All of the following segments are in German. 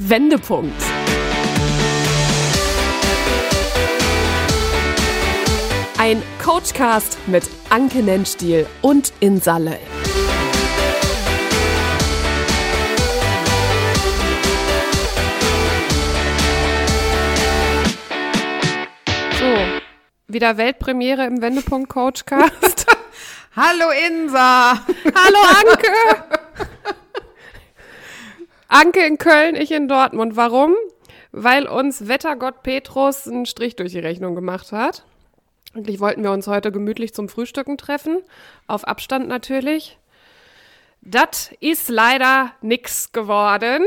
Wendepunkt. Ein Coachcast mit Anke Nennstiel und Insalle. So, wieder Weltpremiere im Wendepunkt Coachcast. Hallo Insa. Hallo Anke. Anke in Köln, ich in Dortmund. Warum? Weil uns Wettergott Petrus einen Strich durch die Rechnung gemacht hat. Eigentlich wollten wir uns heute gemütlich zum Frühstücken treffen. Auf Abstand natürlich. Das ist leider nix geworden.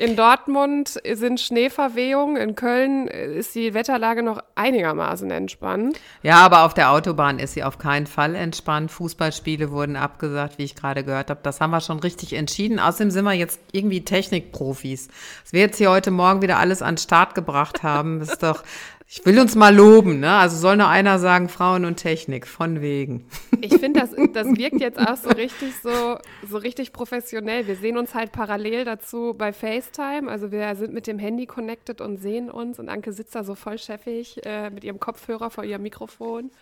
In Dortmund sind Schneeverwehungen, in Köln ist die Wetterlage noch einigermaßen entspannt. Ja, aber auf der Autobahn ist sie auf keinen Fall entspannt. Fußballspiele wurden abgesagt, wie ich gerade gehört habe. Das haben wir schon richtig entschieden. Außerdem sind wir jetzt irgendwie Technikprofis. Was wir jetzt hier heute Morgen wieder alles an den Start gebracht haben, ist doch ich will uns mal loben, ne? Also soll nur einer sagen, Frauen und Technik, von wegen. Ich finde, das, das wirkt jetzt auch so richtig so, so richtig professionell. Wir sehen uns halt parallel dazu bei FaceTime. Also wir sind mit dem Handy connected und sehen uns und Anke sitzt da so voll chefig äh, mit ihrem Kopfhörer vor ihrem Mikrofon.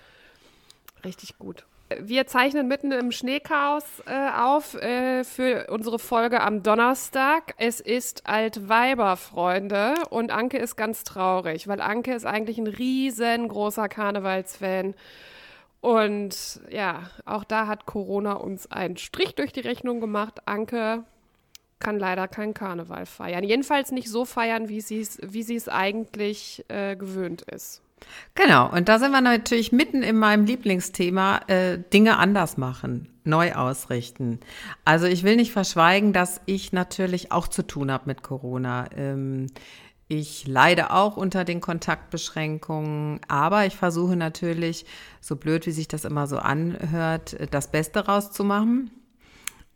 Richtig gut. Wir zeichnen mitten im Schneechaos äh, auf äh, für unsere Folge am Donnerstag. Es ist Altweiber, Freunde, und Anke ist ganz traurig, weil Anke ist eigentlich ein riesengroßer Karnevalsfan. Und ja, auch da hat Corona uns einen Strich durch die Rechnung gemacht. Anke kann leider keinen Karneval feiern. Jedenfalls nicht so feiern, wie sie wie es eigentlich äh, gewöhnt ist. Genau, und da sind wir natürlich mitten in meinem Lieblingsthema, äh, Dinge anders machen, neu ausrichten. Also ich will nicht verschweigen, dass ich natürlich auch zu tun habe mit Corona. Ähm, ich leide auch unter den Kontaktbeschränkungen, aber ich versuche natürlich, so blöd wie sich das immer so anhört, das Beste rauszumachen.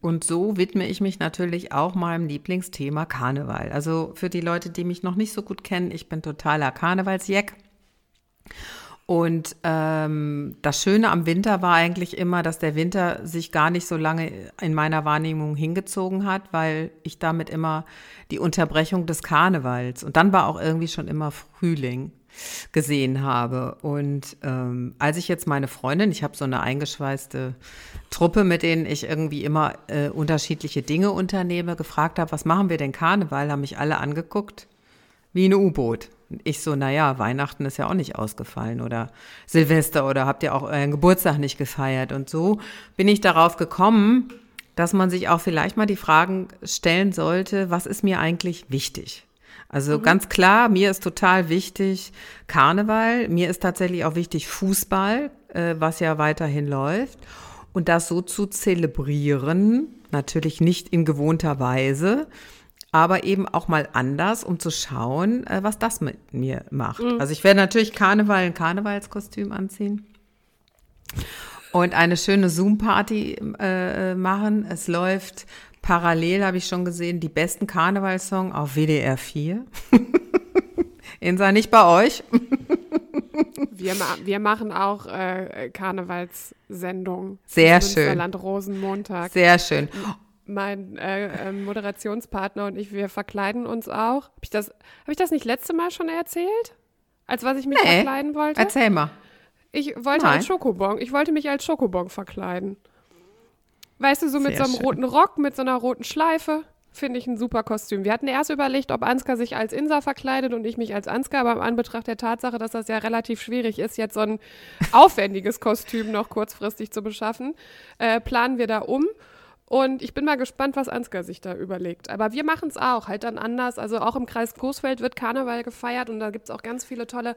Und so widme ich mich natürlich auch meinem Lieblingsthema Karneval. Also für die Leute, die mich noch nicht so gut kennen, ich bin totaler Karnevalsjack. Und ähm, das Schöne am Winter war eigentlich immer, dass der Winter sich gar nicht so lange in meiner Wahrnehmung hingezogen hat, weil ich damit immer die Unterbrechung des Karnevals und dann war auch irgendwie schon immer Frühling gesehen habe. Und ähm, als ich jetzt meine Freundin, ich habe so eine eingeschweißte Truppe, mit denen ich irgendwie immer äh, unterschiedliche Dinge unternehme, gefragt habe, was machen wir denn Karneval, haben mich alle angeguckt wie ein U-Boot. Ich so, naja, Weihnachten ist ja auch nicht ausgefallen oder Silvester oder habt ihr auch euren Geburtstag nicht gefeiert. Und so bin ich darauf gekommen, dass man sich auch vielleicht mal die Fragen stellen sollte, was ist mir eigentlich wichtig? Also mhm. ganz klar, mir ist total wichtig Karneval, mir ist tatsächlich auch wichtig Fußball, äh, was ja weiterhin läuft. Und das so zu zelebrieren, natürlich nicht in gewohnter Weise, aber eben auch mal anders, um zu schauen, äh, was das mit mir macht. Mhm. Also ich werde natürlich Karneval ein Karnevalskostüm anziehen und eine schöne Zoom-Party äh, machen. Es läuft parallel, habe ich schon gesehen, die besten Karnevalssongs auf WDR 4. Insa, nicht bei euch. wir, ma wir machen auch äh, Karnevalssendungen. Sehr schön. Land Rosenmontag. Sehr schön mein äh, äh, Moderationspartner und ich, wir verkleiden uns auch. Habe ich, das, hab ich das nicht letzte Mal schon erzählt? Als was ich mich nee. verkleiden wollte? Erzähl mal. Ich wollte Nein. als Schokobon. Ich wollte mich als Schokobon verkleiden. Weißt du, so mit Sehr so einem schön. roten Rock, mit so einer roten Schleife. Finde ich ein super Kostüm. Wir hatten erst überlegt, ob Ansgar sich als Insa verkleidet und ich mich als Ansgar, aber im Anbetracht der Tatsache, dass das ja relativ schwierig ist, jetzt so ein aufwendiges Kostüm noch kurzfristig zu beschaffen, äh, planen wir da um. Und ich bin mal gespannt, was Ansgar sich da überlegt. Aber wir machen es auch, halt dann anders. Also auch im Kreis Coesfeld wird Karneval gefeiert und da gibt es auch ganz viele tolle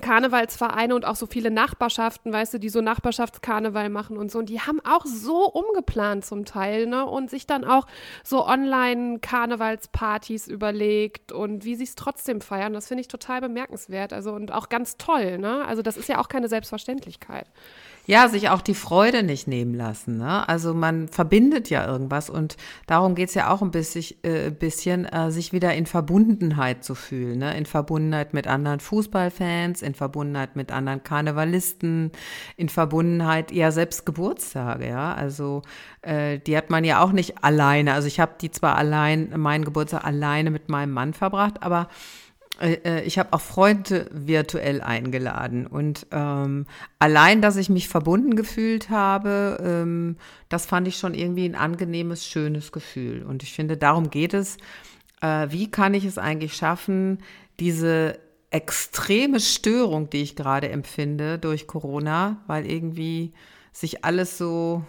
Karnevalsvereine und auch so viele Nachbarschaften, weißt du, die so Nachbarschaftskarneval machen und so. Und die haben auch so umgeplant zum Teil, ne? Und sich dann auch so Online-Karnevalspartys überlegt und wie sie es trotzdem feiern. Das finde ich total bemerkenswert. Also und auch ganz toll, ne? Also das ist ja auch keine Selbstverständlichkeit. Ja, sich auch die Freude nicht nehmen lassen. Ne? Also man verbindet ja irgendwas und darum geht's ja auch ein bisschen, äh, bisschen äh, sich wieder in Verbundenheit zu fühlen. Ne? In Verbundenheit mit anderen Fußballfans, in Verbundenheit mit anderen Karnevalisten, in Verbundenheit, ja, selbst Geburtstage, ja. Also äh, die hat man ja auch nicht alleine. Also ich habe die zwar allein, meinen Geburtstag alleine mit meinem Mann verbracht, aber ich habe auch Freunde virtuell eingeladen und ähm, allein, dass ich mich verbunden gefühlt habe, ähm, das fand ich schon irgendwie ein angenehmes, schönes Gefühl. Und ich finde, darum geht es. Äh, wie kann ich es eigentlich schaffen, diese extreme Störung, die ich gerade empfinde durch Corona, weil irgendwie sich alles so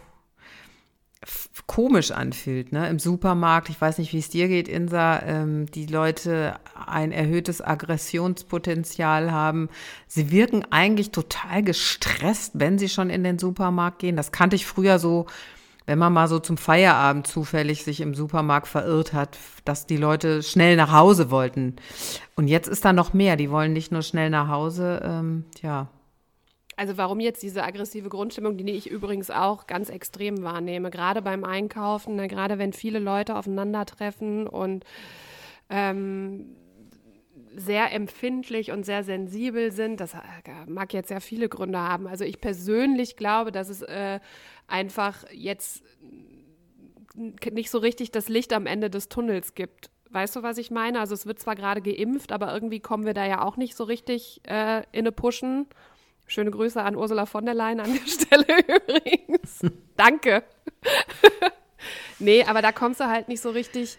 komisch anfühlt, ne? Im Supermarkt, ich weiß nicht, wie es dir geht, Insa, ähm, die Leute ein erhöhtes Aggressionspotenzial haben. Sie wirken eigentlich total gestresst, wenn sie schon in den Supermarkt gehen. Das kannte ich früher so, wenn man mal so zum Feierabend zufällig sich im Supermarkt verirrt hat, dass die Leute schnell nach Hause wollten. Und jetzt ist da noch mehr. Die wollen nicht nur schnell nach Hause, ähm, ja, also warum jetzt diese aggressive Grundstimmung, die ich übrigens auch ganz extrem wahrnehme, gerade beim Einkaufen, ne, gerade wenn viele Leute aufeinandertreffen und ähm, sehr empfindlich und sehr sensibel sind. Das äh, mag jetzt ja viele Gründe haben. Also ich persönlich glaube, dass es äh, einfach jetzt nicht so richtig das Licht am Ende des Tunnels gibt. Weißt du, was ich meine? Also es wird zwar gerade geimpft, aber irgendwie kommen wir da ja auch nicht so richtig äh, in eine Pushen. Schöne Grüße an Ursula von der Leyen an der Stelle übrigens. Danke. nee, aber da kommst du halt nicht so richtig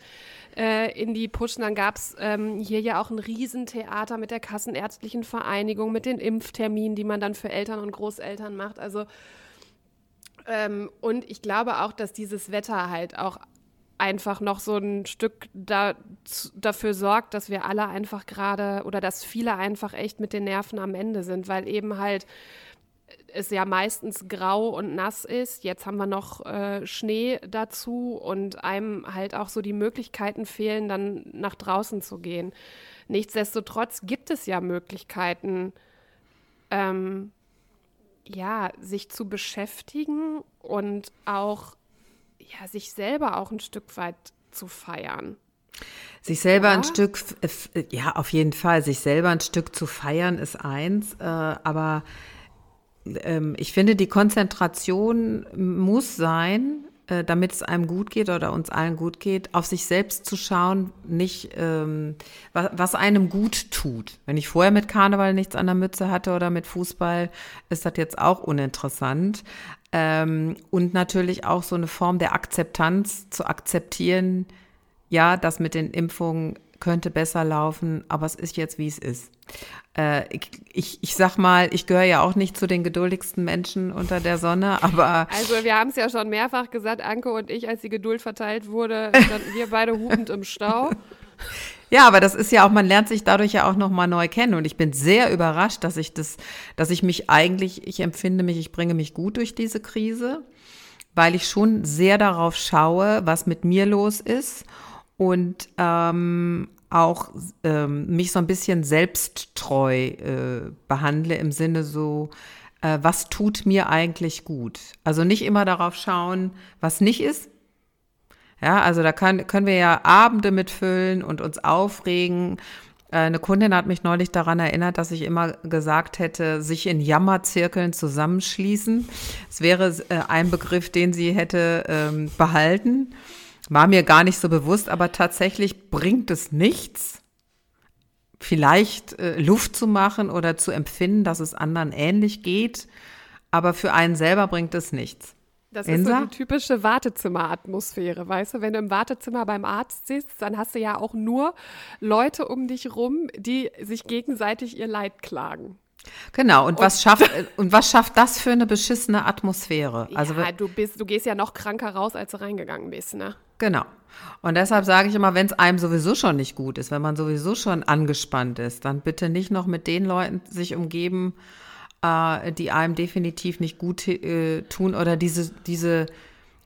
äh, in die Pushen. Dann gab es ähm, hier ja auch ein Riesentheater mit der Kassenärztlichen Vereinigung, mit den Impfterminen, die man dann für Eltern und Großeltern macht. Also ähm, und ich glaube auch, dass dieses Wetter halt auch einfach noch so ein Stück da, dafür sorgt, dass wir alle einfach gerade oder dass viele einfach echt mit den Nerven am Ende sind, weil eben halt es ja meistens grau und nass ist. Jetzt haben wir noch äh, Schnee dazu und einem halt auch so die Möglichkeiten fehlen, dann nach draußen zu gehen. Nichtsdestotrotz gibt es ja Möglichkeiten, ähm, ja, sich zu beschäftigen und auch ja, sich selber auch ein Stück weit zu feiern. Sich selber ja. ein Stück, ja, auf jeden Fall, sich selber ein Stück zu feiern ist eins, äh, aber ähm, ich finde, die Konzentration muss sein, äh, damit es einem gut geht oder uns allen gut geht, auf sich selbst zu schauen, nicht ähm, was, was einem gut tut. Wenn ich vorher mit Karneval nichts an der Mütze hatte oder mit Fußball, ist das jetzt auch uninteressant. Ähm, und natürlich auch so eine Form der Akzeptanz zu akzeptieren, ja, das mit den Impfungen könnte besser laufen, aber es ist jetzt, wie es ist. Äh, ich, ich, ich sag mal, ich gehöre ja auch nicht zu den geduldigsten Menschen unter der Sonne, aber. Also, wir haben es ja schon mehrfach gesagt, Anke und ich, als die Geduld verteilt wurde, standen wir beide hupend im Stau. Ja, aber das ist ja auch, man lernt sich dadurch ja auch nochmal neu kennen. Und ich bin sehr überrascht, dass ich das, dass ich mich eigentlich, ich empfinde mich, ich bringe mich gut durch diese Krise, weil ich schon sehr darauf schaue, was mit mir los ist und ähm, auch ähm, mich so ein bisschen selbsttreu äh, behandle im Sinne so, äh, was tut mir eigentlich gut? Also nicht immer darauf schauen, was nicht ist, ja, also da kann, können wir ja Abende mitfüllen und uns aufregen. Äh, eine Kundin hat mich neulich daran erinnert, dass ich immer gesagt hätte, sich in Jammerzirkeln zusammenschließen. Es wäre äh, ein Begriff, den sie hätte ähm, behalten. War mir gar nicht so bewusst, aber tatsächlich bringt es nichts, vielleicht äh, Luft zu machen oder zu empfinden, dass es anderen ähnlich geht. Aber für einen selber bringt es nichts. Das Insa? ist so die typische Wartezimmeratmosphäre, weißt du? Wenn du im Wartezimmer beim Arzt sitzt, dann hast du ja auch nur Leute um dich rum, die sich gegenseitig ihr Leid klagen. Genau, und, und was schafft und was schafft das für eine beschissene Atmosphäre? Also ja, du bist, du gehst ja noch kranker raus, als du reingegangen bist, ne? Genau. Und deshalb sage ich immer, wenn es einem sowieso schon nicht gut ist, wenn man sowieso schon angespannt ist, dann bitte nicht noch mit den Leuten sich umgeben, äh, die einem definitiv nicht gut äh, tun oder diese, diese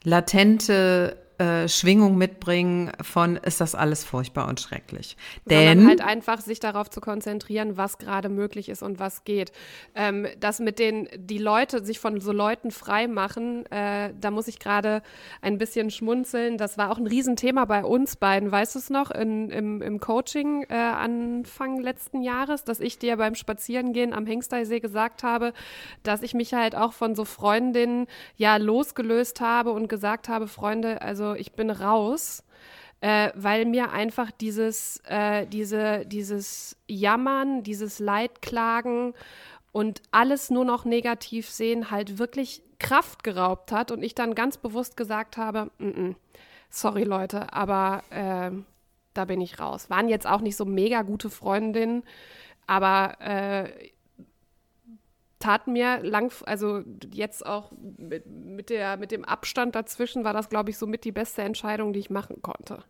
latente äh, Schwingung mitbringen von, ist das alles furchtbar und schrecklich. Denn Denn halt einfach sich darauf zu konzentrieren, was gerade möglich ist und was geht. Ähm, das mit den, die Leute, sich von so Leuten frei machen, äh, da muss ich gerade ein bisschen schmunzeln. Das war auch ein Riesenthema bei uns beiden, weißt du es noch, in, im, im Coaching äh, Anfang letzten Jahres, dass ich dir beim Spazierengehen am Hengsteisee gesagt habe, dass ich mich halt auch von so Freundinnen ja losgelöst habe und gesagt habe, Freunde, also ich bin raus äh, weil mir einfach dieses, äh, diese, dieses Jammern, dieses Leidklagen und alles nur noch negativ sehen halt wirklich Kraft geraubt hat und ich dann ganz bewusst gesagt habe, "Mm, mm, sorry Leute, aber äh, da bin ich raus. Waren jetzt auch nicht so mega gute Freundinnen, aber äh, tat mir lang, also jetzt auch mit, mit, der, mit dem Abstand dazwischen war das, glaube ich, somit die beste Entscheidung, die ich machen konnte.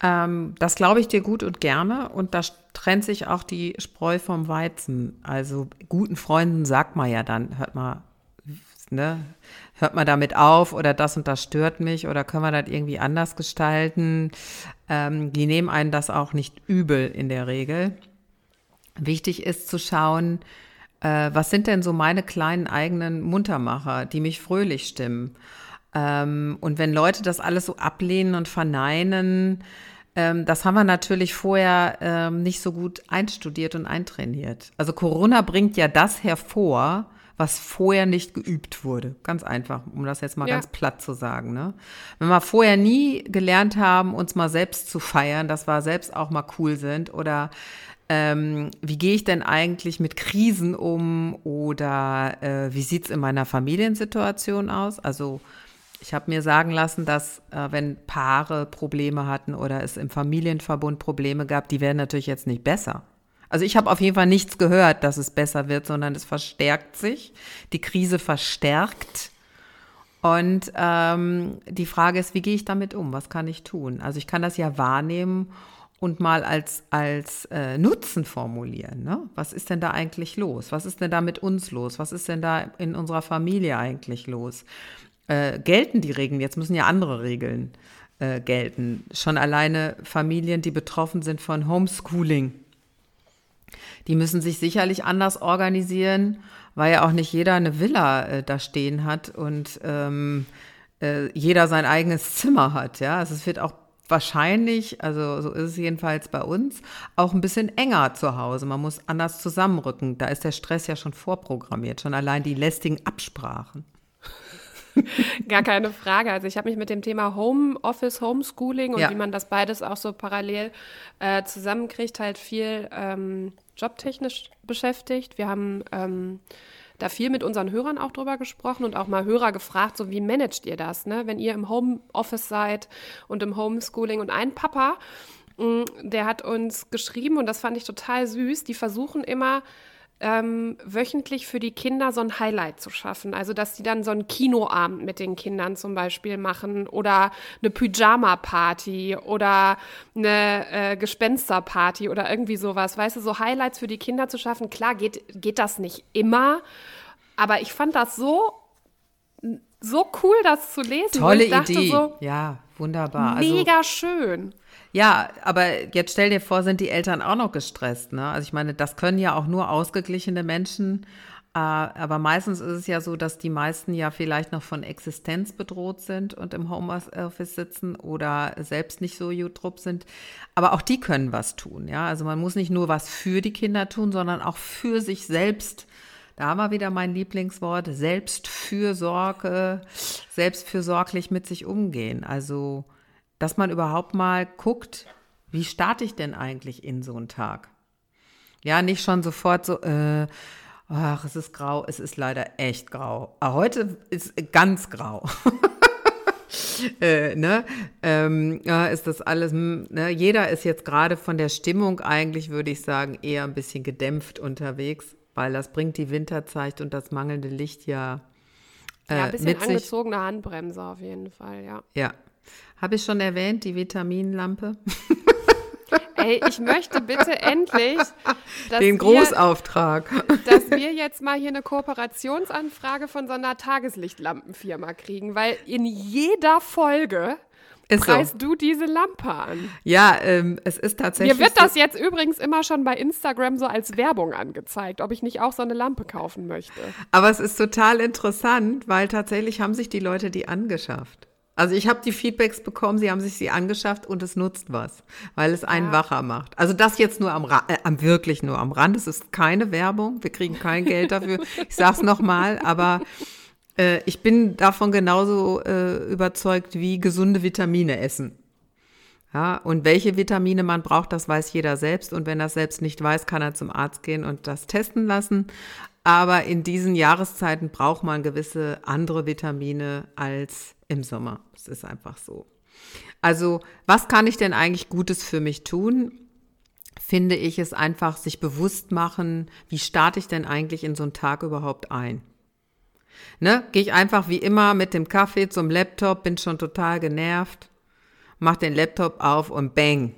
Ähm, das glaube ich dir gut und gerne. Und da trennt sich auch die Spreu vom Weizen. Also guten Freunden sagt man ja dann, hört mal, ne, hört man damit auf oder das und das stört mich oder können wir das irgendwie anders gestalten. Ähm, die nehmen einen das auch nicht übel in der Regel. Wichtig ist zu schauen, äh, was sind denn so meine kleinen eigenen Muntermacher, die mich fröhlich stimmen. Ähm, und wenn Leute das alles so ablehnen und verneinen, ähm, das haben wir natürlich vorher ähm, nicht so gut einstudiert und eintrainiert. Also Corona bringt ja das hervor, was vorher nicht geübt wurde. Ganz einfach, um das jetzt mal Ja. ganz platt zu sagen. Ne? Wenn wir vorher nie gelernt haben, uns mal selbst zu feiern, dass wir selbst auch mal cool sind oder ähm, wie gehe ich denn eigentlich mit Krisen um oder äh, wie sieht's in meiner Familiensituation aus? Also ich habe mir sagen lassen, dass äh, wenn Paare Probleme hatten oder es im Familienverbund Probleme gab, die werden natürlich jetzt nicht besser. Also ich habe auf jeden Fall nichts gehört, dass es besser wird, sondern es verstärkt sich. Die Krise verstärkt. Und ähm, die Frage ist, wie gehe ich damit um? Was kann ich tun? Also ich kann das ja wahrnehmen und mal als, als äh, Nutzen formulieren. Ne? Was ist denn da eigentlich los? Was ist denn da mit uns los? Was ist denn da in unserer Familie eigentlich los? Äh, gelten die Regeln? Jetzt müssen ja andere Regeln äh, gelten. Schon alleine Familien, die betroffen sind von Homeschooling. Die müssen sich sicherlich anders organisieren, weil ja auch nicht jeder eine Villa äh, da stehen hat und ähm, äh, jeder sein eigenes Zimmer hat. Ja, also es wird auch wahrscheinlich, also so ist es jedenfalls bei uns, auch ein bisschen enger zu Hause. Man muss anders zusammenrücken. Da ist der Stress ja schon vorprogrammiert, schon allein die lästigen Absprachen. Gar keine Frage. Also ich habe mich mit dem Thema Homeoffice, Homeschooling und Ja. wie man das beides auch so parallel äh, zusammenkriegt, halt viel ähm, jobtechnisch beschäftigt. Wir haben ähm, da viel mit unseren Hörern auch drüber gesprochen und auch mal Hörer gefragt, so wie managt ihr das, ne? wenn ihr im Homeoffice seid und im Homeschooling. Und ein Papa, mh, der hat uns geschrieben und das fand ich total süß, die versuchen immer ähm, wöchentlich für die Kinder so ein Highlight zu schaffen. Also, dass die dann so einen Kinoabend mit den Kindern zum Beispiel machen oder eine Pyjama-Party oder eine äh, Gespensterparty oder irgendwie sowas. Weißt du, so Highlights für die Kinder zu schaffen. Klar, geht, geht das nicht immer, aber ich fand das so, so cool, das zu lesen. Tolle ich dachte Idee. So, ja, wunderbar. Also, mega schön. Ja, aber jetzt stell dir vor, sind die Eltern auch noch gestresst. Ne? Also ich meine, das können ja auch nur ausgeglichene Menschen. Äh, aber meistens ist es ja so, dass die meisten ja vielleicht noch von Existenz bedroht sind und im Homeoffice sitzen oder selbst nicht so gut drauf sind. Aber auch die können was tun. Ja, also man muss nicht nur was für die Kinder tun, sondern auch für sich selbst. Da wir wieder mein Lieblingswort, Selbstfürsorge, selbstfürsorglich mit sich umgehen. Also dass man überhaupt mal guckt, wie starte ich denn eigentlich in so einen Tag? Ja, nicht schon sofort so, äh, ach, es ist grau, es ist leider echt grau. Aber heute ist ganz grau. äh, ne? ähm, ja, ist das alles, hm, ne? jeder ist jetzt gerade von der Stimmung eigentlich, würde ich sagen, eher ein bisschen gedämpft unterwegs, weil das bringt die Winterzeit und das mangelnde Licht ja, äh, Ja, ein bisschen angezogene Handbremse auf jeden Fall, ja. Ja. Habe ich schon erwähnt, die Vitaminlampe? Ey, ich möchte bitte endlich den Großauftrag, wir, dass wir jetzt mal hier eine Kooperationsanfrage von so einer Tageslichtlampenfirma kriegen, weil in jeder Folge ist preist so. du diese Lampe an. Ja, ähm, es ist tatsächlich. Mir wird das jetzt übrigens immer schon bei Instagram so als Werbung angezeigt, ob ich nicht auch so eine Lampe kaufen möchte. Aber es ist total interessant, weil tatsächlich haben sich die Leute die angeschafft. Also ich habe die Feedbacks bekommen, sie haben sich sie angeschafft und es nutzt was, weil es einen ja. wacher macht. Also das jetzt nur am, Ra äh, am wirklich nur am Rand. Es ist keine Werbung, wir kriegen kein Geld dafür. Ich sag's noch mal, aber äh, ich bin davon genauso äh, überzeugt wie gesunde Vitamine essen. Ja, und welche Vitamine man braucht, das weiß jeder selbst. Und wenn er das selbst nicht weiß, kann er zum Arzt gehen und das testen lassen. Aber in diesen Jahreszeiten braucht man gewisse andere Vitamine als im Sommer. Es ist einfach so. Also, was kann ich denn eigentlich Gutes für mich tun? Finde ich es einfach, sich bewusst machen, wie starte ich denn eigentlich in so einen Tag überhaupt ein? Ne? Gehe ich einfach wie immer mit dem Kaffee zum Laptop, bin schon total genervt, mach den Laptop auf und bang.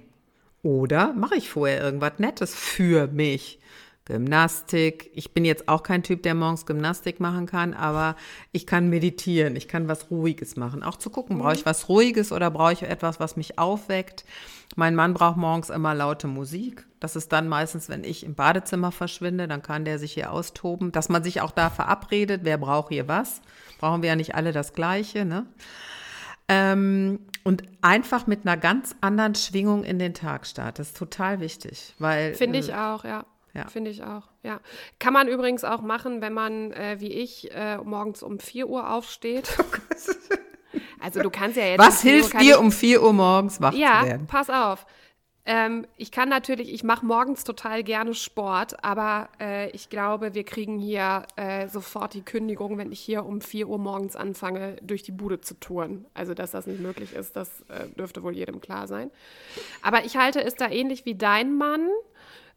Oder mache ich vorher irgendwas Nettes für mich? Gymnastik. Ich bin jetzt auch kein Typ, der morgens Gymnastik machen kann, aber ich kann meditieren, ich kann was Ruhiges machen. Auch zu gucken, brauche ich mhm. was Ruhiges oder brauche ich etwas, was mich aufweckt. Mein Mann braucht morgens immer laute Musik. Das ist dann meistens, wenn ich im Badezimmer verschwinde, dann kann der sich hier austoben. Dass man sich auch da verabredet, wer braucht hier was. Brauchen wir ja nicht alle das Gleiche, ne? Ähm, und einfach mit einer ganz anderen Schwingung in den Tag startet. Das ist total wichtig, weil. Finde ich äh, auch, ja. Ja. Finde ich auch, ja. Kann man übrigens auch machen, wenn man, äh, wie ich, äh, morgens um 4 Uhr aufsteht. also du kannst ja jetzt. Was hilft dir, um 4 Uhr morgens wach ja, zu werden? Ja, pass auf. Ähm, ich kann natürlich, ich mache morgens total gerne Sport, aber äh, ich glaube, wir kriegen hier äh, sofort die Kündigung, wenn ich hier um 4 Uhr morgens anfange, durch die Bude zu touren. Also, dass das nicht möglich ist, das äh, dürfte wohl jedem klar sein. Aber ich halte es da ähnlich wie dein Mann.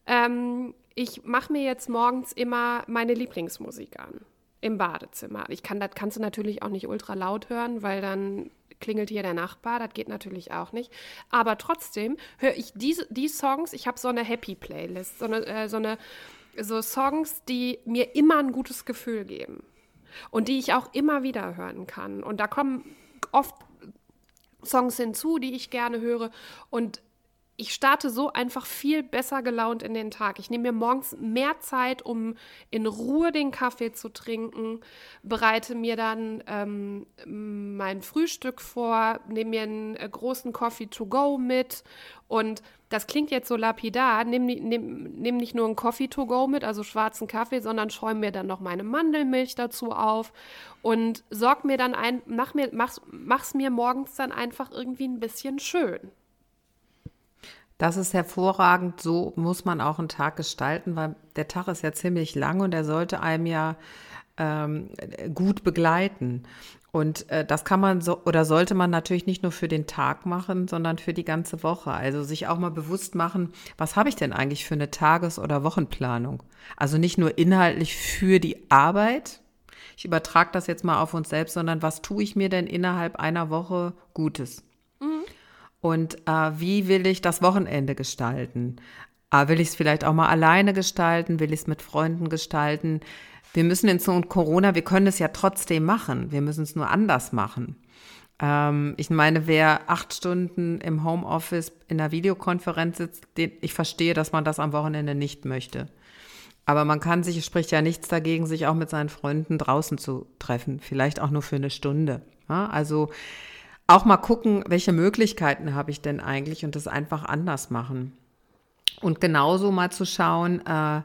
Ähm, ich mache mir jetzt morgens immer meine Lieblingsmusik an im Badezimmer. Ich kann, das kannst du natürlich auch nicht ultra laut hören, weil dann klingelt hier der Nachbar, das geht natürlich auch nicht. Aber trotzdem höre ich diese, die Songs, ich habe so eine Happy-Playlist, so eine, äh, so eine so Songs, die mir immer ein gutes Gefühl geben und die ich auch immer wieder hören kann. Und da kommen oft Songs hinzu, die ich gerne höre. Und ich starte so einfach viel besser gelaunt in den Tag. Ich nehme mir morgens mehr Zeit, um in Ruhe den Kaffee zu trinken, bereite mir dann ähm, mein Frühstück vor, nehme mir einen äh, großen Coffee to go mit und das klingt jetzt so lapidar, nehme nehm, nehm nicht nur einen Coffee to go mit, also schwarzen Kaffee, sondern schäume mir dann noch meine Mandelmilch dazu auf und sorg mir dann ein, mach mir, mach's, mach's mir morgens dann einfach irgendwie ein bisschen schön. Das ist hervorragend. So muss man auch einen Tag gestalten, weil der Tag ist ja ziemlich lang und er sollte einem ja ähm, gut begleiten. Und äh, das kann man so oder sollte man natürlich nicht nur für den Tag machen, sondern für die ganze Woche. Also sich auch mal bewusst machen, was habe ich denn eigentlich für eine Tages- oder Wochenplanung? Also nicht nur inhaltlich für die Arbeit. Ich übertrage das jetzt mal auf uns selbst, sondern was tue ich mir denn innerhalb einer Woche Gutes? Und äh, wie will ich das Wochenende gestalten? Äh, will ich es vielleicht auch mal alleine gestalten? Will ich es mit Freunden gestalten? Wir müssen in so Corona, wir können es ja trotzdem machen. Wir müssen es nur anders machen. Ähm, ich meine, wer acht Stunden im Homeoffice in einer Videokonferenz sitzt, den, ich verstehe, dass man das am Wochenende nicht möchte. Aber man kann sich, es spricht ja nichts dagegen, sich auch mit seinen Freunden draußen zu treffen. Vielleicht auch nur für eine Stunde. Ja, also auch mal gucken, welche Möglichkeiten habe ich denn eigentlich und das einfach anders machen. Und genauso mal zu schauen, äh,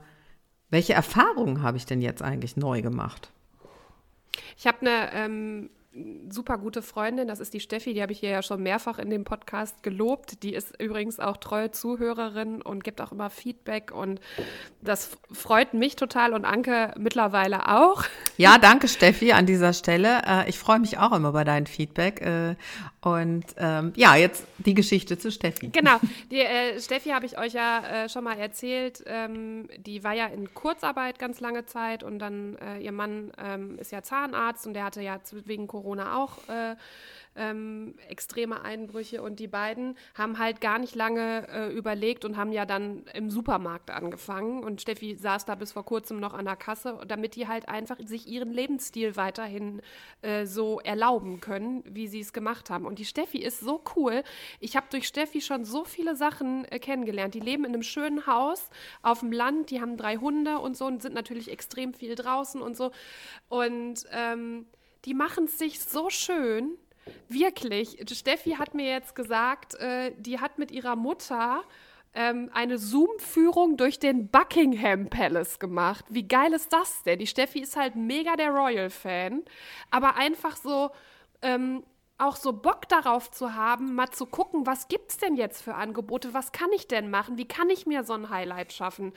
welche Erfahrungen habe ich denn jetzt eigentlich neu gemacht. Ich habe eine ähm, super gute Freundin, das ist die Steffi, die habe ich hier ja schon mehrfach in dem Podcast gelobt. Die ist übrigens auch treue Zuhörerin und gibt auch immer Feedback und das freut mich total und Anke mittlerweile auch. Ja, danke Steffi an dieser Stelle. Äh, ich freue mich auch immer über dein Feedback äh, und ähm, ja, jetzt die Geschichte zu Steffi. Genau, die äh, Steffi habe ich euch ja äh, schon mal erzählt. Ähm, die war ja in Kurzarbeit ganz lange Zeit und dann äh, ihr Mann ähm, ist ja Zahnarzt und der hatte ja wegen Corona auch äh, ähm, extreme Einbrüche und die beiden haben halt gar nicht lange äh, überlegt und haben ja dann im Supermarkt angefangen und Steffi saß da bis vor kurzem noch an der Kasse, damit die halt einfach sich ihren Lebensstil weiterhin äh, so erlauben können, wie sie es gemacht haben. Und die Steffi ist so cool. Ich habe durch Steffi schon so viele Sachen äh, kennengelernt. Die leben in einem schönen Haus auf dem Land, die haben drei Hunde und so und sind natürlich extrem viel draußen und so. Und ähm, die machen es sich so schön Wirklich. Steffi hat mir jetzt gesagt, äh, die hat mit ihrer Mutter ähm, eine Zoom-Führung durch den Buckingham Palace gemacht. Wie geil ist das denn? Die Steffi ist halt mega der Royal-Fan, aber einfach so. Ähm, auch so Bock darauf zu haben, mal zu gucken, was gibt's denn jetzt für Angebote, was kann ich denn machen, wie kann ich mir so ein Highlight schaffen.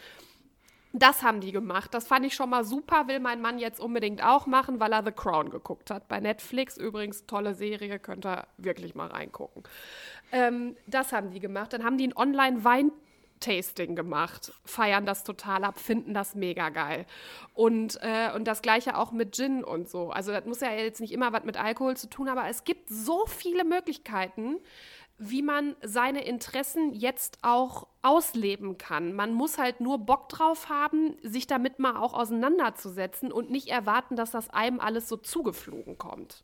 Das haben die gemacht. Das fand ich schon mal super. Will mein Mann jetzt unbedingt auch machen, weil er The Crown geguckt hat. Bei Netflix übrigens tolle Serie, könnt ihr wirklich mal reingucken. Ähm, das haben die gemacht. Dann haben die ein Online-Wein Tasting gemacht, feiern das total ab, finden das mega geil. Und, äh, und das gleiche auch mit Gin und so. Also das muss ja jetzt nicht immer was mit Alkohol zu tun, aber es gibt so viele Möglichkeiten, wie man seine Interessen jetzt auch ausleben kann. Man muss halt nur Bock drauf haben, sich damit mal auch auseinanderzusetzen und nicht erwarten, dass das einem alles so zugeflogen kommt.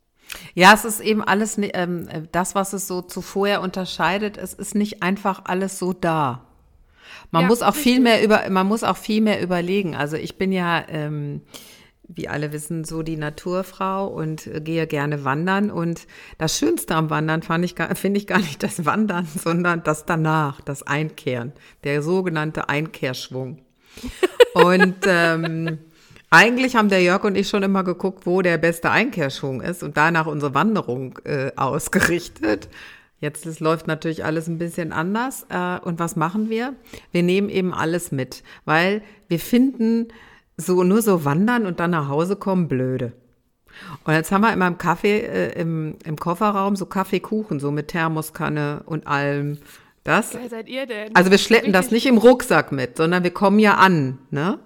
Ja, es ist eben alles, ähm, das, was es so zuvor unterscheidet, es ist nicht einfach alles so da. Man ja, muss auch viel mehr über, man muss auch viel mehr überlegen. Also ich bin ja, ähm, wie alle wissen, so die Naturfrau und äh, gehe gerne wandern. Und das Schönste am Wandern fand ich, finde ich gar nicht das Wandern, sondern das danach, das Einkehren, der sogenannte Einkehrschwung. und ähm, eigentlich haben der Jörg und ich schon immer geguckt, wo der beste Einkehrschwung ist und danach unsere Wanderung äh, ausgerichtet. Jetzt es läuft natürlich alles ein bisschen anders. Äh, und was machen wir? Wir nehmen eben alles mit, weil wir finden, so nur so wandern und dann nach Hause kommen, blöde. Und jetzt haben wir in meinem Kaffee äh, im, im Kofferraum so Kaffeekuchen, so mit Thermoskanne und allem. Das. Wer seid ihr denn? Also wir schleppen das nicht im Rucksack mit, sondern wir kommen ja an, ne?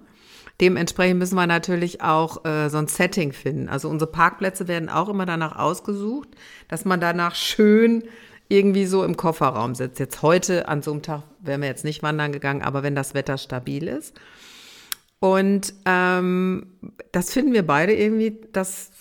Dementsprechend müssen wir natürlich auch äh, so ein Setting finden. Also unsere Parkplätze werden auch immer danach ausgesucht, dass man danach schön irgendwie so im Kofferraum sitzt. Jetzt heute an so einem Tag wären wir jetzt nicht wandern gegangen, aber wenn das Wetter stabil ist. Und ähm, das finden wir beide irgendwie, das,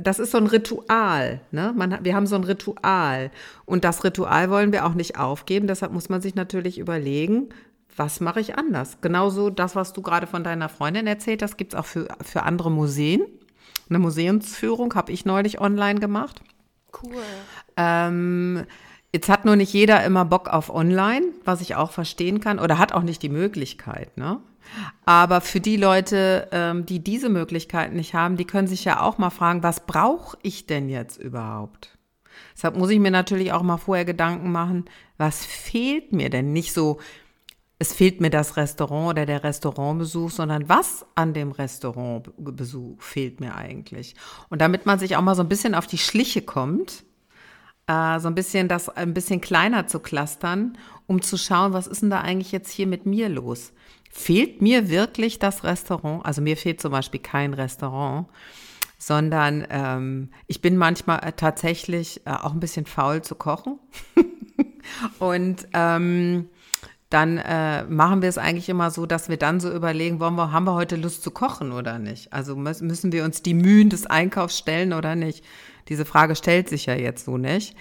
das ist so ein Ritual. Ne? Man, wir haben so ein Ritual. Und das Ritual wollen wir auch nicht aufgeben. Deshalb muss man sich natürlich überlegen, was mache ich anders? Genauso das, was du gerade von deiner Freundin erzählt hast, gibt es auch für, für andere Museen. Eine Museumsführung habe ich neulich online gemacht. Cool. Ähm, Jetzt hat nur nicht jeder immer Bock auf Online, was ich auch verstehen kann, oder hat auch nicht die Möglichkeit. Ne? Aber für die Leute, ähm, die diese Möglichkeit nicht haben, die können sich ja auch mal fragen, was brauche ich denn jetzt überhaupt? Deshalb muss ich mir natürlich auch mal vorher Gedanken machen, was fehlt mir denn? Nicht so, es fehlt mir das Restaurant oder der Restaurantbesuch, sondern was an dem Restaurantbesuch fehlt mir eigentlich? Und damit man sich auch mal so ein bisschen auf die Schliche kommt, äh, so ein bisschen das ein bisschen kleiner zu clustern, um zu schauen, was ist denn da eigentlich jetzt hier mit mir los? Fehlt mir wirklich das Restaurant? Also mir fehlt zum Beispiel kein Restaurant, sondern ähm, ich bin manchmal äh, tatsächlich äh, auch ein bisschen faul zu kochen. Und ähm, dann äh, machen wir es eigentlich immer so, dass wir dann so überlegen, wollen wir, haben wir heute Lust zu kochen oder nicht? Also müssen wir uns die Mühen des Einkaufs stellen oder nicht? Diese Frage stellt sich ja jetzt so nicht.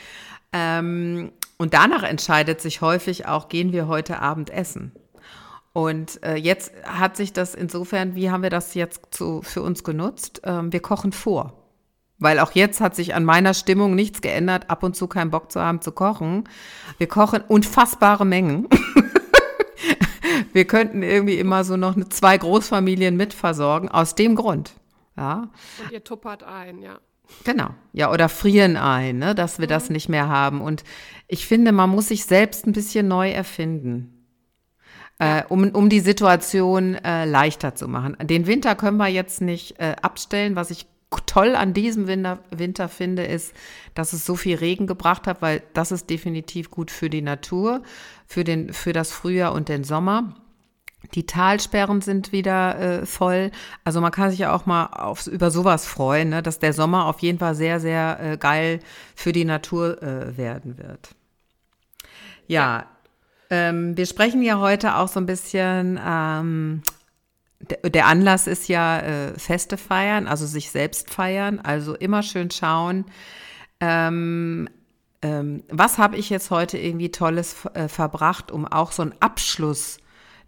Ähm, und danach entscheidet sich häufig auch, gehen wir heute Abend essen? Und äh, jetzt hat sich das insofern, wie haben wir das jetzt zu, für uns genutzt? Ähm, wir kochen vor. Weil auch jetzt hat sich an meiner Stimmung nichts geändert, ab und zu keinen Bock zu haben zu kochen. Wir kochen unfassbare Mengen. wir könnten irgendwie immer so noch zwei Großfamilien mitversorgen, aus dem Grund. Ja. Und ihr tuppert ein, ja. Genau, ja, oder frieren ein, ne, dass wir mhm. das nicht mehr haben. Und ich finde, man muss sich selbst ein bisschen neu erfinden, äh, um, um die Situation äh, leichter zu machen. Den Winter können wir jetzt nicht äh, abstellen. Was ich toll an diesem Winter, Winter finde, ist, dass es so viel Regen gebracht hat, weil das ist definitiv gut für die Natur, für, den, für das Frühjahr und den Sommer. Die Talsperren sind wieder äh, voll. Also man kann sich ja auch mal auf, über sowas freuen, ne? dass der Sommer auf jeden Fall sehr, sehr äh, geil für die Natur äh, werden wird. Ja, ähm, wir sprechen ja heute auch so ein bisschen, ähm, der, Anlass ist ja äh, Feste feiern, also sich selbst feiern. Also immer schön schauen, ähm, ähm, was habe ich jetzt heute irgendwie Tolles äh, verbracht, um auch so einen Abschluss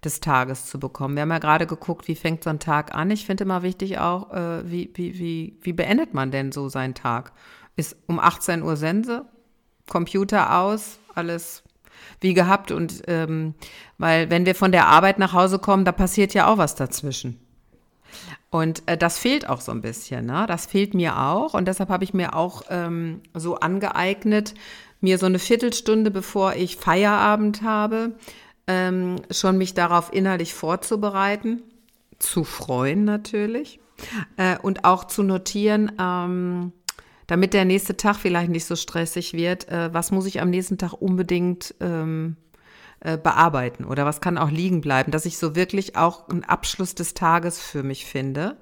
des Tages zu bekommen. Wir haben ja gerade geguckt, wie fängt so ein Tag an. Ich finde immer wichtig auch, äh, wie, wie, wie, wie beendet man denn so seinen Tag? Ist um 18 Uhr Sense, Computer aus, alles wie gehabt. Und ähm, weil wenn wir von der Arbeit nach Hause kommen, da passiert ja auch was dazwischen. Und äh, das fehlt auch so ein bisschen, ne? Das fehlt mir auch. Und deshalb habe ich mir auch ähm, so angeeignet, mir so eine Viertelstunde, bevor ich Feierabend habe, ähm, schon mich darauf innerlich vorzubereiten, zu freuen natürlich äh, und auch zu notieren, ähm, damit der nächste Tag vielleicht nicht so stressig wird, äh, was muss ich am nächsten Tag unbedingt ähm, äh, bearbeiten oder was kann auch liegen bleiben, dass ich so wirklich auch einen Abschluss des Tages für mich finde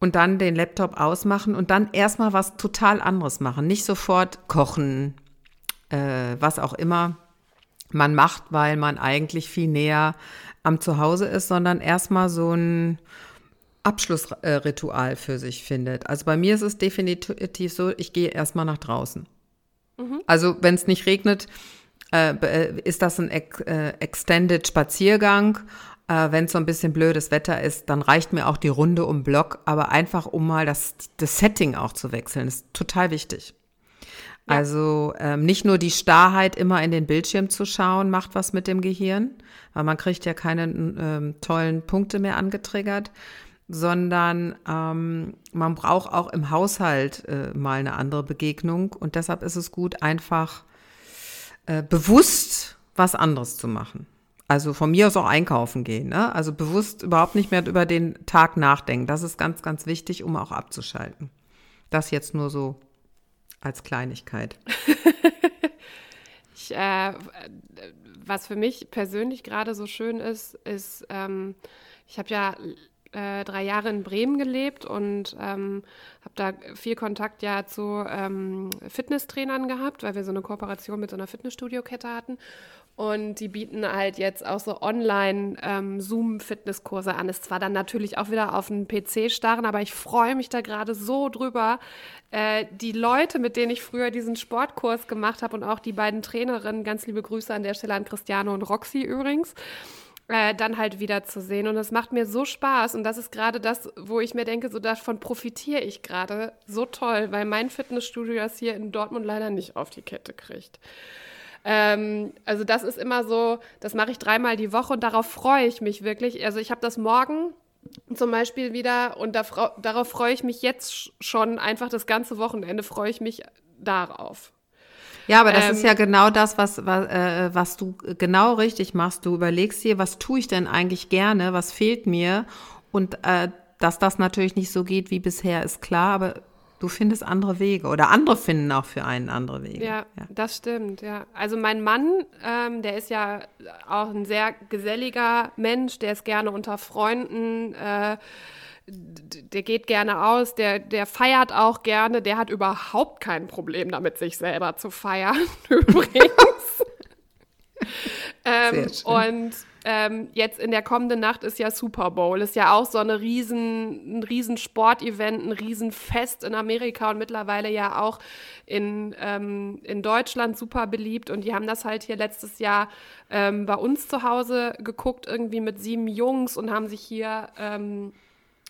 und dann den Laptop ausmachen und dann erstmal was total anderes machen. Nicht sofort kochen, äh, was auch immer man macht, weil man eigentlich viel näher am Zuhause ist, sondern erstmal so ein Abschlussritual für sich findet. Also bei mir ist es definitiv so, ich gehe erstmal nach draußen. Mhm. Also wenn es nicht regnet, äh, äh, ist das ein äh, Extended Spaziergang. Äh, wenn es so ein bisschen blödes Wetter ist, dann reicht mir auch die Runde um Block, aber einfach um mal das, das Setting auch zu wechseln, ist total wichtig. Ja. Also ähm, nicht nur die Starrheit immer in den Bildschirm zu schauen, macht was mit dem Gehirn, weil man kriegt ja keine ähm, tollen Punkte mehr angetriggert, sondern ähm, man braucht auch im Haushalt äh, mal eine andere Begegnung und deshalb ist es gut, einfach äh, bewusst was anderes zu machen. Also von mir aus auch einkaufen gehen. Ne? Also bewusst überhaupt nicht mehr über den Tag nachdenken. Das ist ganz, ganz wichtig, um auch abzuschalten. Das jetzt nur so als Kleinigkeit. ich, äh, was für mich persönlich gerade so schön ist, ist, ähm, ich habe ja äh, drei Jahre in Bremen gelebt und ähm, habe da viel Kontakt ja zu ähm, Fitnesstrainern gehabt, weil wir so eine Kooperation mit so einer Fitnessstudio-Kette hatten. Und die bieten halt jetzt auch so online ähm, an. Ist zwar dann natürlich auch wieder auf einen PC starren, aber ich freue mich da gerade so drüber. Äh, die Leute, mit denen ich früher diesen Sportkurs gemacht habe und auch die beiden Trainerinnen, ganz liebe Grüße an der Stelle an Christiane und Roxy übrigens äh, dann halt wieder zu sehen. Und es macht mir so Spaß. Und das ist gerade das, wo ich mir denke, so davon profitiere ich gerade so toll, weil mein Fitnessstudio das hier in Dortmund leider nicht auf die Kette kriegt. Ähm, also das ist immer so, das mache ich dreimal die Woche und darauf freue ich mich wirklich. Also ich habe das morgen zum Beispiel wieder und da, darauf freue ich mich jetzt schon einfach das ganze Wochenende freue ich mich darauf. Ja, aber das ähm, ist ja genau das, was, was, äh, was du genau richtig machst. Du überlegst dir, was tue ich denn eigentlich gerne, was fehlt mir? Und äh, dass das natürlich nicht so geht wie bisher, ist klar, aber du findest andere Wege oder andere finden auch für einen andere Wege. Ja, ja. das stimmt, ja. Also mein Mann, ähm, der ist ja auch ein sehr geselliger Mensch, der ist gerne unter Freunden. Äh, der geht gerne aus, der, der feiert auch gerne, der hat überhaupt kein Problem damit, sich selber zu feiern, übrigens. ähm, und ähm, jetzt in der kommenden Nacht ist ja Super Bowl, ist ja auch so eine riesen, ein riesen Sportevent, ein Riesenfest in Amerika und mittlerweile ja auch in, ähm, in Deutschland super beliebt. Und die haben das halt hier letztes Jahr ähm, bei uns zu Hause geguckt, irgendwie mit sieben Jungs und haben sich hier ähm,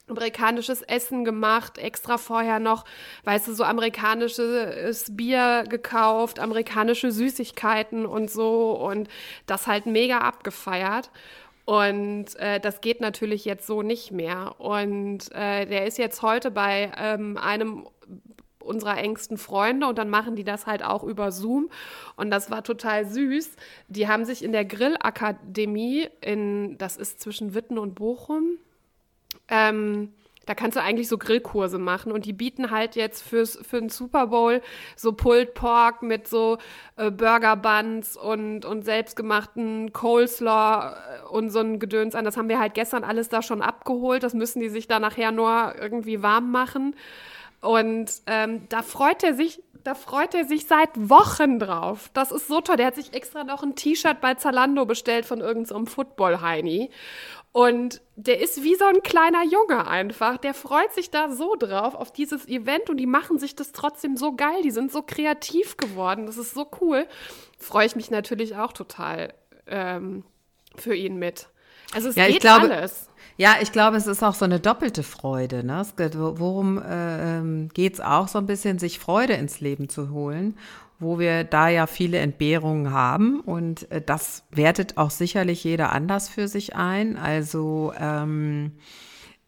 amerikanisches Essen gemacht, extra vorher noch, weißt du, so amerikanisches Bier gekauft, amerikanische Süßigkeiten und so und das halt mega abgefeiert. Und äh, das geht natürlich jetzt so nicht mehr. Und äh, der ist jetzt heute bei ähm, einem unserer engsten Freunde und dann machen die das halt auch über Zoom und das war total süß. Die haben sich in der Grillakademie in, das ist zwischen Witten und Bochum, ähm, Da kannst du eigentlich so Grillkurse machen und die bieten halt jetzt fürs, für den Super Bowl so Pulled Pork mit so äh, Burger Buns und, und selbstgemachten Coleslaw äh, und so ein Gedöns an. Das haben wir halt gestern alles da schon abgeholt. Das müssen die sich da nachher nur irgendwie warm machen. Und ähm, da freut er sich, da freut er sich seit Wochen drauf. Das ist so toll. Der hat sich extra noch ein T-Shirt bei Zalando bestellt von irgendeinem so Football-Heini. Und der ist wie so ein kleiner Junge einfach. Der freut sich da so drauf auf dieses Event und die machen sich das trotzdem so geil. Die sind so kreativ geworden. Das ist so cool. Freue ich mich natürlich auch total ähm, für ihn mit. Also es Ja, ich geht glaube- alles. Ja, ich glaube, es ist auch so eine doppelte Freude. Ne? Geht, worum äh, ähm, geht es auch so ein bisschen, sich Freude ins Leben zu holen, wo wir da ja viele Entbehrungen haben. Und äh, das wertet auch sicherlich jeder anders für sich ein. Also ähm,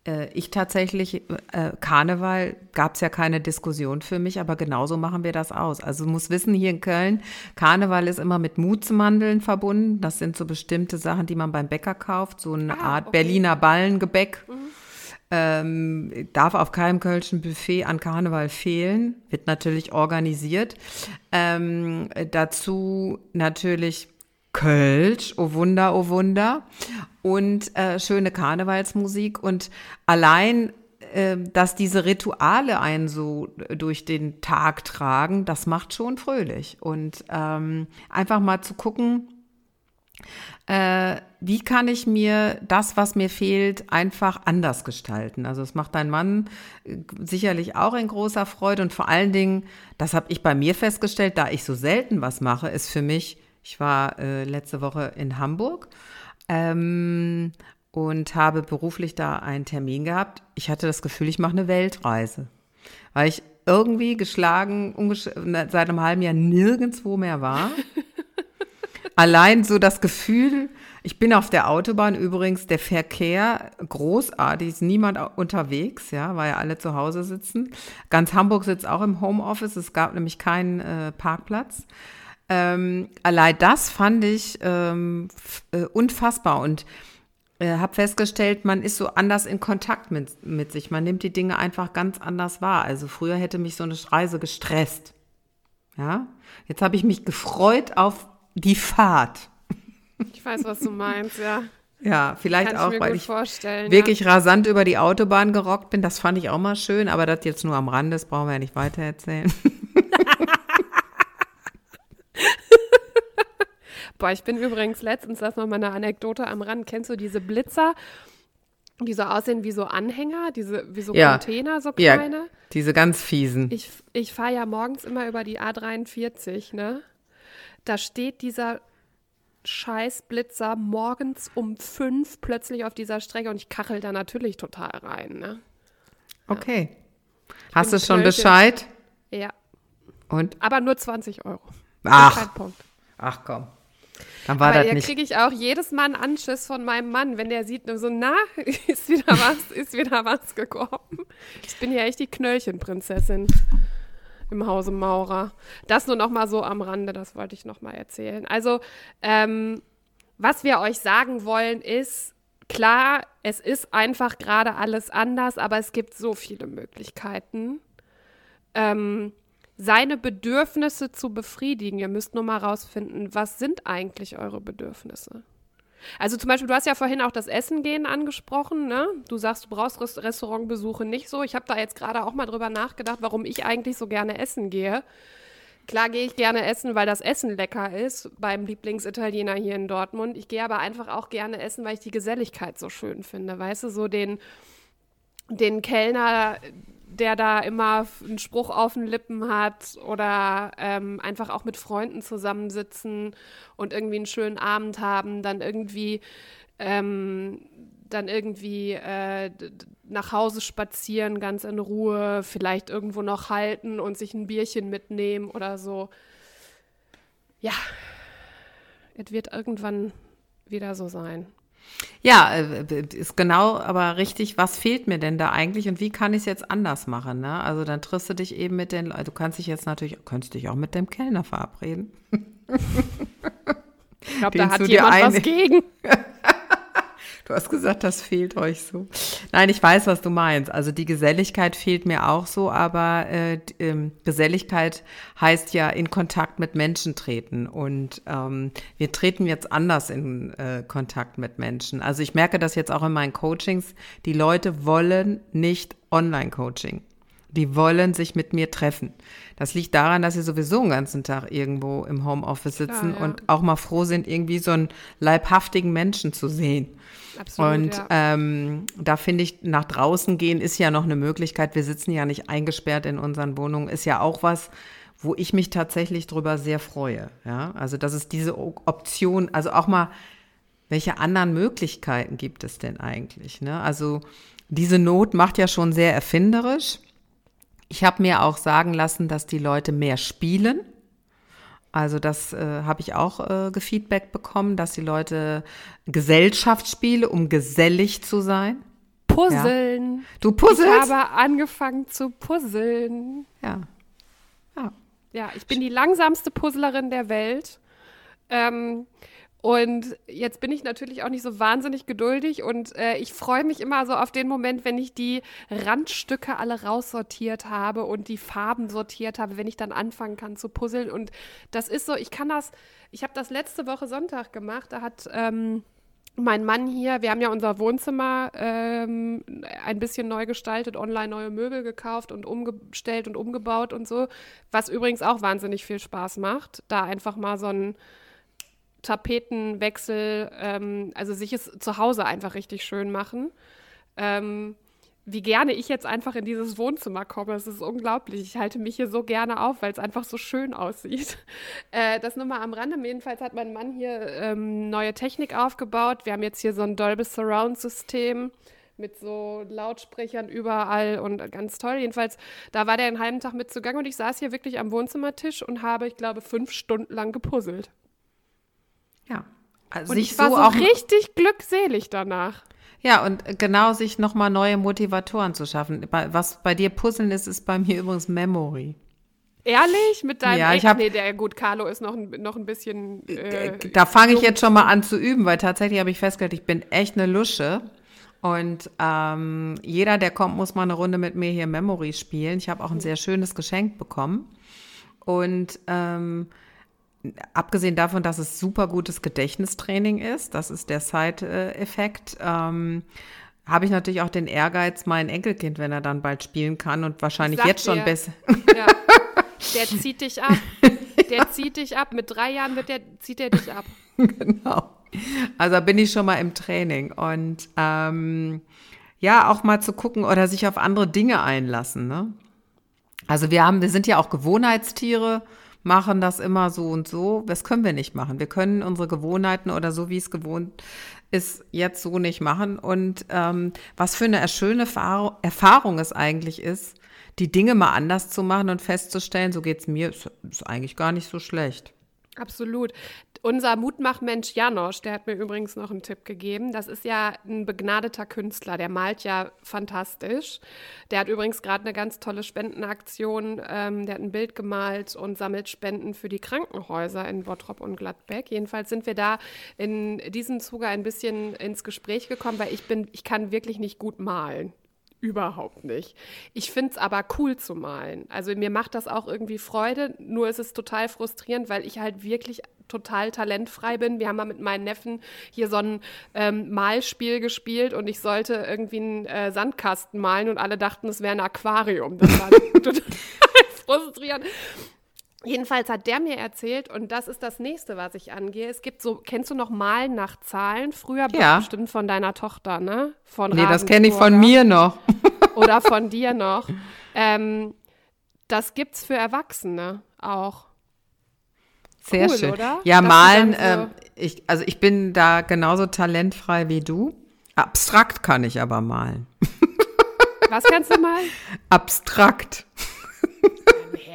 äh, ich tatsächlich, äh, Karneval gab es ja keine Diskussion für mich, aber genauso machen wir das aus. Also du musst wissen, hier in Köln, Karneval ist immer mit Mutzmandeln verbunden. Das sind so bestimmte Sachen, die man beim Bäcker kauft, so eine Ah, Art okay. Berliner Ballengebäck. Ähm, darf auf keinem kölschen Buffet an Karneval fehlen, wird natürlich organisiert. Ähm, dazu natürlich Kölsch, oh Wunder, oh Wunder. Und äh, schöne Karnevalsmusik. Und allein, äh, dass diese Rituale einen so durch den Tag tragen, das macht schon fröhlich. Und ähm, einfach mal zu gucken, äh, wie kann ich mir das, was mir fehlt, einfach anders gestalten? Also das macht dein Mann äh, sicherlich auch in großer Freude und vor allen Dingen, das habe ich bei mir festgestellt, da ich so selten was mache, ist für mich, ich war äh, letzte Woche in Hamburg ähm, und habe beruflich da einen Termin gehabt. Ich hatte das Gefühl, ich mache eine Weltreise, weil ich irgendwie geschlagen seit einem halben Jahr nirgendwo mehr war. Allein so das Gefühl, ich bin auf der Autobahn übrigens, der Verkehr großartig, ist niemand unterwegs, ja, weil ja alle zu Hause sitzen. Ganz Hamburg sitzt auch im Homeoffice, es gab nämlich keinen äh, Parkplatz. Ähm, allein das fand ich ähm, äh, unfassbar und äh, habe festgestellt, man ist so anders in Kontakt mit, mit sich. Man nimmt die Dinge einfach ganz anders wahr. Also früher hätte mich so eine Reise gestresst. Ja, jetzt habe ich mich gefreut auf die Fahrt. Ich weiß, was du meinst, ja. Ja, vielleicht Kann ich auch, mir weil ich wirklich rasant über die Autobahn gerockt bin. Das fand ich auch mal schön, aber das jetzt nur am Rande, das brauchen wir ja nicht weiter erzählen. Ja. Boah, ich bin übrigens letztens, das noch mal eine Anekdote am Rand. Kennst du diese Blitzer, die so aussehen wie so Anhänger, diese, wie so Ja. Container, so Ja. kleine? Diese ganz fiesen. Ich, ich fahre ja morgens immer über die A43, ne? Da steht dieser Scheißblitzer morgens um fünf plötzlich auf dieser Strecke und ich kachel da natürlich total rein, ne? Okay. Hast du schon Knöllchen. Bescheid? Ja, Und? aber nur 20 Euro. Ach, ach komm. Dann war Aber das da nicht. kriege ich auch jedes Mal einen Anschiss von meinem Mann, wenn der sieht, so, na, ist wieder was, ist wieder was gekommen. Ich bin ja echt die Knöllchenprinzessin im Hause Maurer. Das nur noch mal so am Rande, das wollte ich noch mal erzählen. Also, ähm, was wir euch sagen wollen ist, klar, es ist einfach gerade alles anders, aber es gibt so viele Möglichkeiten. Ähm, seine Bedürfnisse zu befriedigen. Ihr müsst nur mal rausfinden, was sind eigentlich eure Bedürfnisse? Also zum Beispiel, du hast ja vorhin auch das Essen gehen angesprochen, ne? Du sagst, du brauchst Rest Restaurantbesuche nicht so. Ich habe da jetzt gerade auch mal drüber nachgedacht, warum ich eigentlich so gerne essen gehe. Klar gehe ich gerne essen, weil das Essen lecker ist beim Lieblingsitaliener hier in Dortmund. Ich gehe aber einfach auch gerne essen, weil ich die Geselligkeit so schön finde. Weißt du, so den, den Kellner, der da immer einen Spruch auf den Lippen hat oder ähm, einfach auch mit Freunden zusammensitzen und irgendwie einen schönen Abend haben, dann irgendwie ähm, dann irgendwie äh, nach Hause spazieren, ganz in Ruhe, vielleicht irgendwo noch halten und sich ein Bierchen mitnehmen oder so. Ja, es wird irgendwann wieder so sein. Ja, äh, ist genau, aber richtig, was fehlt mir denn da eigentlich und wie kann ich es jetzt anders machen? Ne? Also dann triffst du dich eben mit den, also du kannst dich jetzt natürlich, könntest dich auch mit dem Kellner verabreden. Ich glaube, da hat jemand was gegen. Du hast gesagt, das fehlt euch so. Nein, ich weiß, was du meinst. Also die Geselligkeit fehlt mir auch so, aber äh, äh, Geselligkeit heißt ja in Kontakt mit Menschen treten. Und ähm, wir treten jetzt anders in äh, Kontakt mit Menschen. Also ich merke das jetzt auch in meinen Coachings. Die Leute wollen nicht Online-Coaching. Die wollen sich mit mir treffen. Das liegt daran, dass sie sowieso den ganzen Tag irgendwo im Homeoffice sitzen Klar, ja. und auch mal froh sind, irgendwie so einen leibhaftigen Menschen zu sehen. Absolut, und ja. ähm, da finde ich, nach draußen gehen ist ja noch eine Möglichkeit. Wir sitzen ja nicht eingesperrt in unseren Wohnungen, ist ja auch was, wo ich mich tatsächlich drüber sehr freue. Ja, also das ist diese Option, also auch mal, welche anderen Möglichkeiten gibt es denn eigentlich? Ne? Also diese Not macht ja schon sehr erfinderisch. Ich habe mir auch sagen lassen, dass die Leute mehr spielen. Also das äh, habe ich auch äh, gefeedback bekommen, dass die Leute Gesellschaftsspiele, um gesellig zu sein. Puzzeln. Du Ich puzzelst? habe angefangen zu puzzeln. Ja. Ja. Ja, ich bin die langsamste Puzzlerin der Welt. Ähm, und jetzt bin ich natürlich auch nicht so wahnsinnig geduldig und äh, ich freue mich immer so auf den Moment, wenn ich die Randstücke alle raussortiert habe und die Farben sortiert habe, wenn ich dann anfangen kann zu puzzeln. Und das ist so, ich kann das, ich habe das letzte Woche Sonntag gemacht, da hat ähm, mein Mann hier, wir haben ja unser Wohnzimmer ähm, ein bisschen neu gestaltet, online neue Möbel gekauft und umgestellt und umgebaut und so, was übrigens auch wahnsinnig viel Spaß macht, da einfach mal so ein Tapetenwechsel, ähm, also sich es zu Hause einfach richtig schön machen. Ähm, wie gerne ich jetzt einfach in dieses Wohnzimmer komme. Es ist unglaublich. Ich halte mich hier so gerne auf, weil es einfach so schön aussieht. Äh, das nur mal am Rande. Jedenfalls hat mein Mann hier ähm, neue Technik aufgebaut. Wir haben jetzt hier so ein Dolby Surround System mit so Lautsprechern überall und ganz toll. Jedenfalls, da war der einen halben Tag mit zugange und ich saß hier wirklich am Wohnzimmertisch und habe, ich glaube, fünf Stunden lang gepuzzelt. Ja. Also Und ich war so so, auch richtig glückselig danach. Ja, und genau sich nochmal neue Motivatoren zu schaffen. Was bei dir Puzzeln ist, ist bei mir übrigens Memory. Ehrlich? Mit deinem Ja, ich hab- nee, der gut, Carlo ist noch ein, noch ein bisschen. Äh, da fange ich jetzt schon mal an zu üben, weil tatsächlich habe ich festgestellt, ich bin echt eine Lusche. Und ähm, jeder, der kommt, muss mal eine Runde mit mir hier Memory spielen. Ich habe auch ein sehr schönes Geschenk bekommen. Und ähm, abgesehen davon, dass es super gutes Gedächtnistraining ist, das ist der Side-Effekt, ähm, habe ich natürlich auch den Ehrgeiz, mein Enkelkind, wenn er dann bald spielen kann und wahrscheinlich sag jetzt schon besser. Ja. Der zieht dich ab. Der zieht dich ab. Mit drei Jahren wird der, zieht er dich ab. Genau. Also bin ich schon mal im Training und ähm, ja, auch mal zu gucken oder sich auf andere Dinge einlassen. Ne? Also wir haben, wir sind ja auch Gewohnheitstiere, machen das immer so und so. Das können wir nicht machen. Wir können unsere Gewohnheiten oder so, wie es gewohnt ist, jetzt so nicht machen. Und ähm, was für eine schöne Erfahrung, es eigentlich ist, die Dinge mal anders zu machen und festzustellen, so geht's mir, ist, ist eigentlich gar nicht so schlecht. Absolut. Unser Mutmachmensch Janosch, der hat mir übrigens noch einen Tipp gegeben. Das ist ja ein begnadeter Künstler, der malt ja fantastisch. Der hat übrigens gerade eine ganz tolle Spendenaktion. Ähm, der hat ein Bild gemalt und sammelt Spenden für die Krankenhäuser in Bottrop und Gladbeck. Jedenfalls sind wir da in diesem Zuge ein bisschen ins Gespräch gekommen, weil ich bin, ich kann wirklich nicht gut malen. Überhaupt nicht. Ich finde es aber cool zu malen. Also mir macht das auch irgendwie Freude, nur ist es total frustrierend, weil ich halt wirklich total talentfrei bin. Wir haben mal mit meinen Neffen hier so ein ähm, Malspiel gespielt und ich sollte irgendwie einen äh, Sandkasten malen und alle dachten, es wäre ein Aquarium. Das war total frustrierend. Jedenfalls hat der mir erzählt, und das ist das nächste, was ich angehe. Es gibt so, kennst du noch Malen nach Zahlen? Früher Ja. bestimmt von deiner Tochter, ne? Von Nee, das kenne ich von mir noch. oder von dir noch. Ähm, das gibt's für Erwachsene auch. Sehr Cool, schön. oder? Ja, Dass malen, so- ähm, ich, also ich bin da genauso talentfrei wie du. Abstrakt kann ich aber malen. Was kannst du malen? Abstrakt.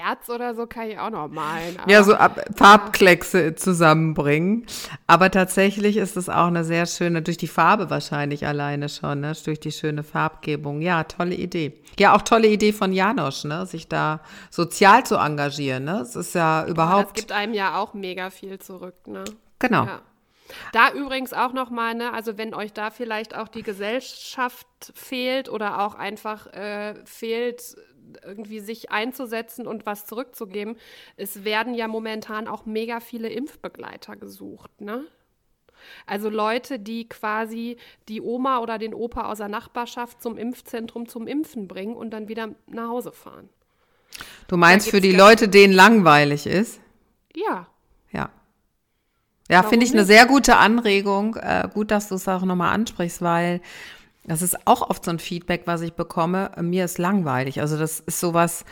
Herz oder so kann ich auch noch malen. Ja, so ab, Farbkleckse zusammenbringen. Aber tatsächlich ist es auch eine sehr schöne, durch die Farbe wahrscheinlich alleine schon, ne? durch die schöne Farbgebung. Ja, tolle Idee. Ja, auch tolle Idee von Janosch, ne? sich da sozial zu engagieren. Ne? Es ist ja Das überhaupt. gibt einem ja auch mega viel zurück, ne? genau. Ja. Da übrigens auch nochmal, ne, also wenn euch da vielleicht auch die Gesellschaft fehlt oder auch einfach äh, fehlt, irgendwie sich einzusetzen und was zurückzugeben, es werden ja momentan auch mega viele Impfbegleiter gesucht, ne? Also Leute, die quasi die Oma oder den Opa aus der Nachbarschaft zum Impfzentrum zum Impfen bringen und dann wieder nach Hause fahren. Du meinst für die Leute, denen langweilig ist? Ja. Ja. Ja, finde ich eine sehr gute Anregung. Äh, gut, dass du es auch nochmal ansprichst, weil das ist auch oft so ein Feedback, was ich bekomme. Mir ist langweilig. Also das ist sowas,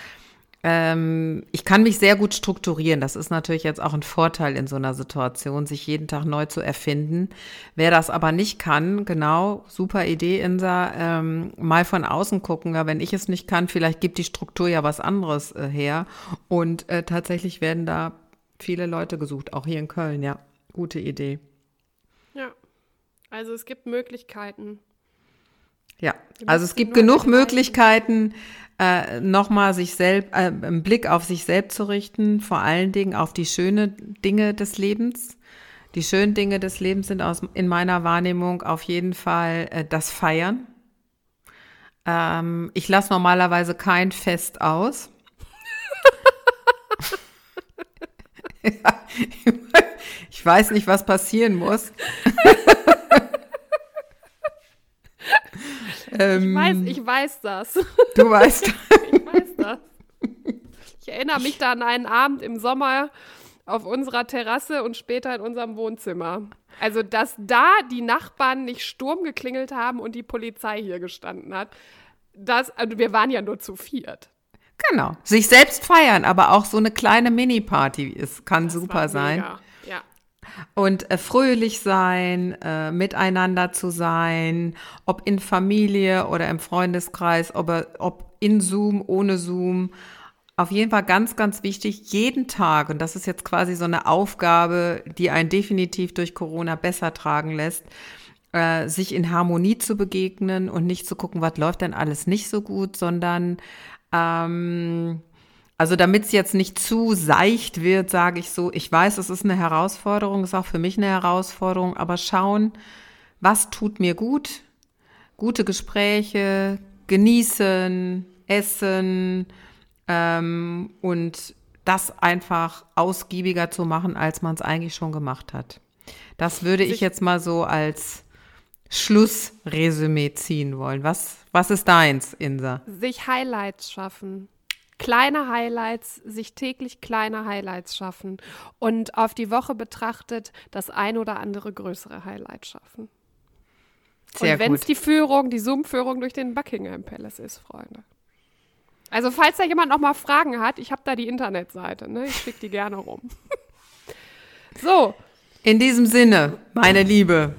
ähm, ich kann mich sehr gut strukturieren. Das ist natürlich jetzt auch ein Vorteil in so einer Situation, sich jeden Tag neu zu erfinden. Wer das aber nicht kann, genau, super Idee, Insa, ähm, mal von außen gucken. Ja, wenn ich es nicht kann, vielleicht gibt die Struktur ja was anderes äh, her. Und äh, tatsächlich werden da viele Leute gesucht, auch hier in Köln, ja. Gute Idee. Ja. Also es gibt Möglichkeiten. Ja, also es gibt genug Möglichkeiten, äh, nochmal sich selbst, äh, einen Blick auf sich selbst zu richten, vor allen Dingen auf die schönen Dinge des Lebens. Die schönen Dinge des Lebens sind aus, in meiner Wahrnehmung auf jeden Fall äh, das Feiern. Ähm, ich lasse normalerweise kein Fest aus. ja, ich weiß nicht, was passieren muss. Ähm, ich, weiß, ich weiß das. Du weißt. ich weiß das. Ich erinnere mich da an einen Abend im Sommer auf unserer Terrasse und später in unserem Wohnzimmer. Also, dass da die Nachbarn nicht Sturm geklingelt haben und die Polizei hier gestanden hat, das, also wir waren ja nur zu viert. Genau. Sich selbst feiern, aber auch so eine kleine Mini-Party ist, kann das super sein. Mega. Und äh, fröhlich sein, äh, miteinander zu sein, ob in Familie oder im Freundeskreis, ob, ob in Zoom, ohne Zoom. Auf jeden Fall ganz, ganz wichtig, jeden Tag, und das ist jetzt quasi so eine Aufgabe, die einen definitiv durch Corona besser tragen lässt, äh, sich in Harmonie zu begegnen und nicht zu gucken, was läuft denn alles nicht so gut, sondern ähm, also damit es jetzt nicht zu seicht wird, sage ich so, ich weiß, es ist eine Herausforderung, ist auch für mich eine Herausforderung, aber schauen, was tut mir gut? Gute Gespräche, genießen, essen ähm, und das einfach ausgiebiger zu machen, als man es eigentlich schon gemacht hat. Das würde ich jetzt mal so als Schlussresümee ziehen wollen. Was, was ist deins, Insa? Sich Highlights schaffen kleine Highlights, sich täglich kleine Highlights schaffen und auf die Woche betrachtet das ein oder andere größere Highlight schaffen. Sehr und wenn es die Führung, die Zoom-Führung durch den Buckingham Palace ist, Freunde. Also falls da jemand noch mal Fragen hat, ich habe da die Internetseite, ne? Ich schicke die gerne rum. so. In diesem Sinne, meine Liebe,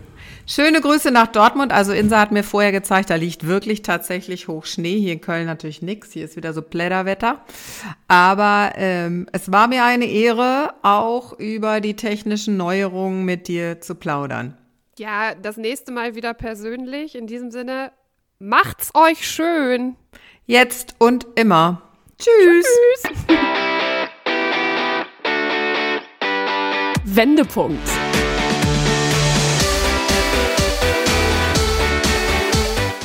Schöne Grüße nach Dortmund. Also Insa hat mir vorher gezeigt, da liegt wirklich tatsächlich Hochschnee. Hier in Köln natürlich nichts. Hier ist wieder so Plätterwetter. Aber ähm, es war mir eine Ehre, auch über die technischen Neuerungen mit dir zu plaudern. Ja, das nächste Mal wieder persönlich. In diesem Sinne, macht's euch schön. Jetzt und immer. Tschüss. Tschüss. Wendepunkt.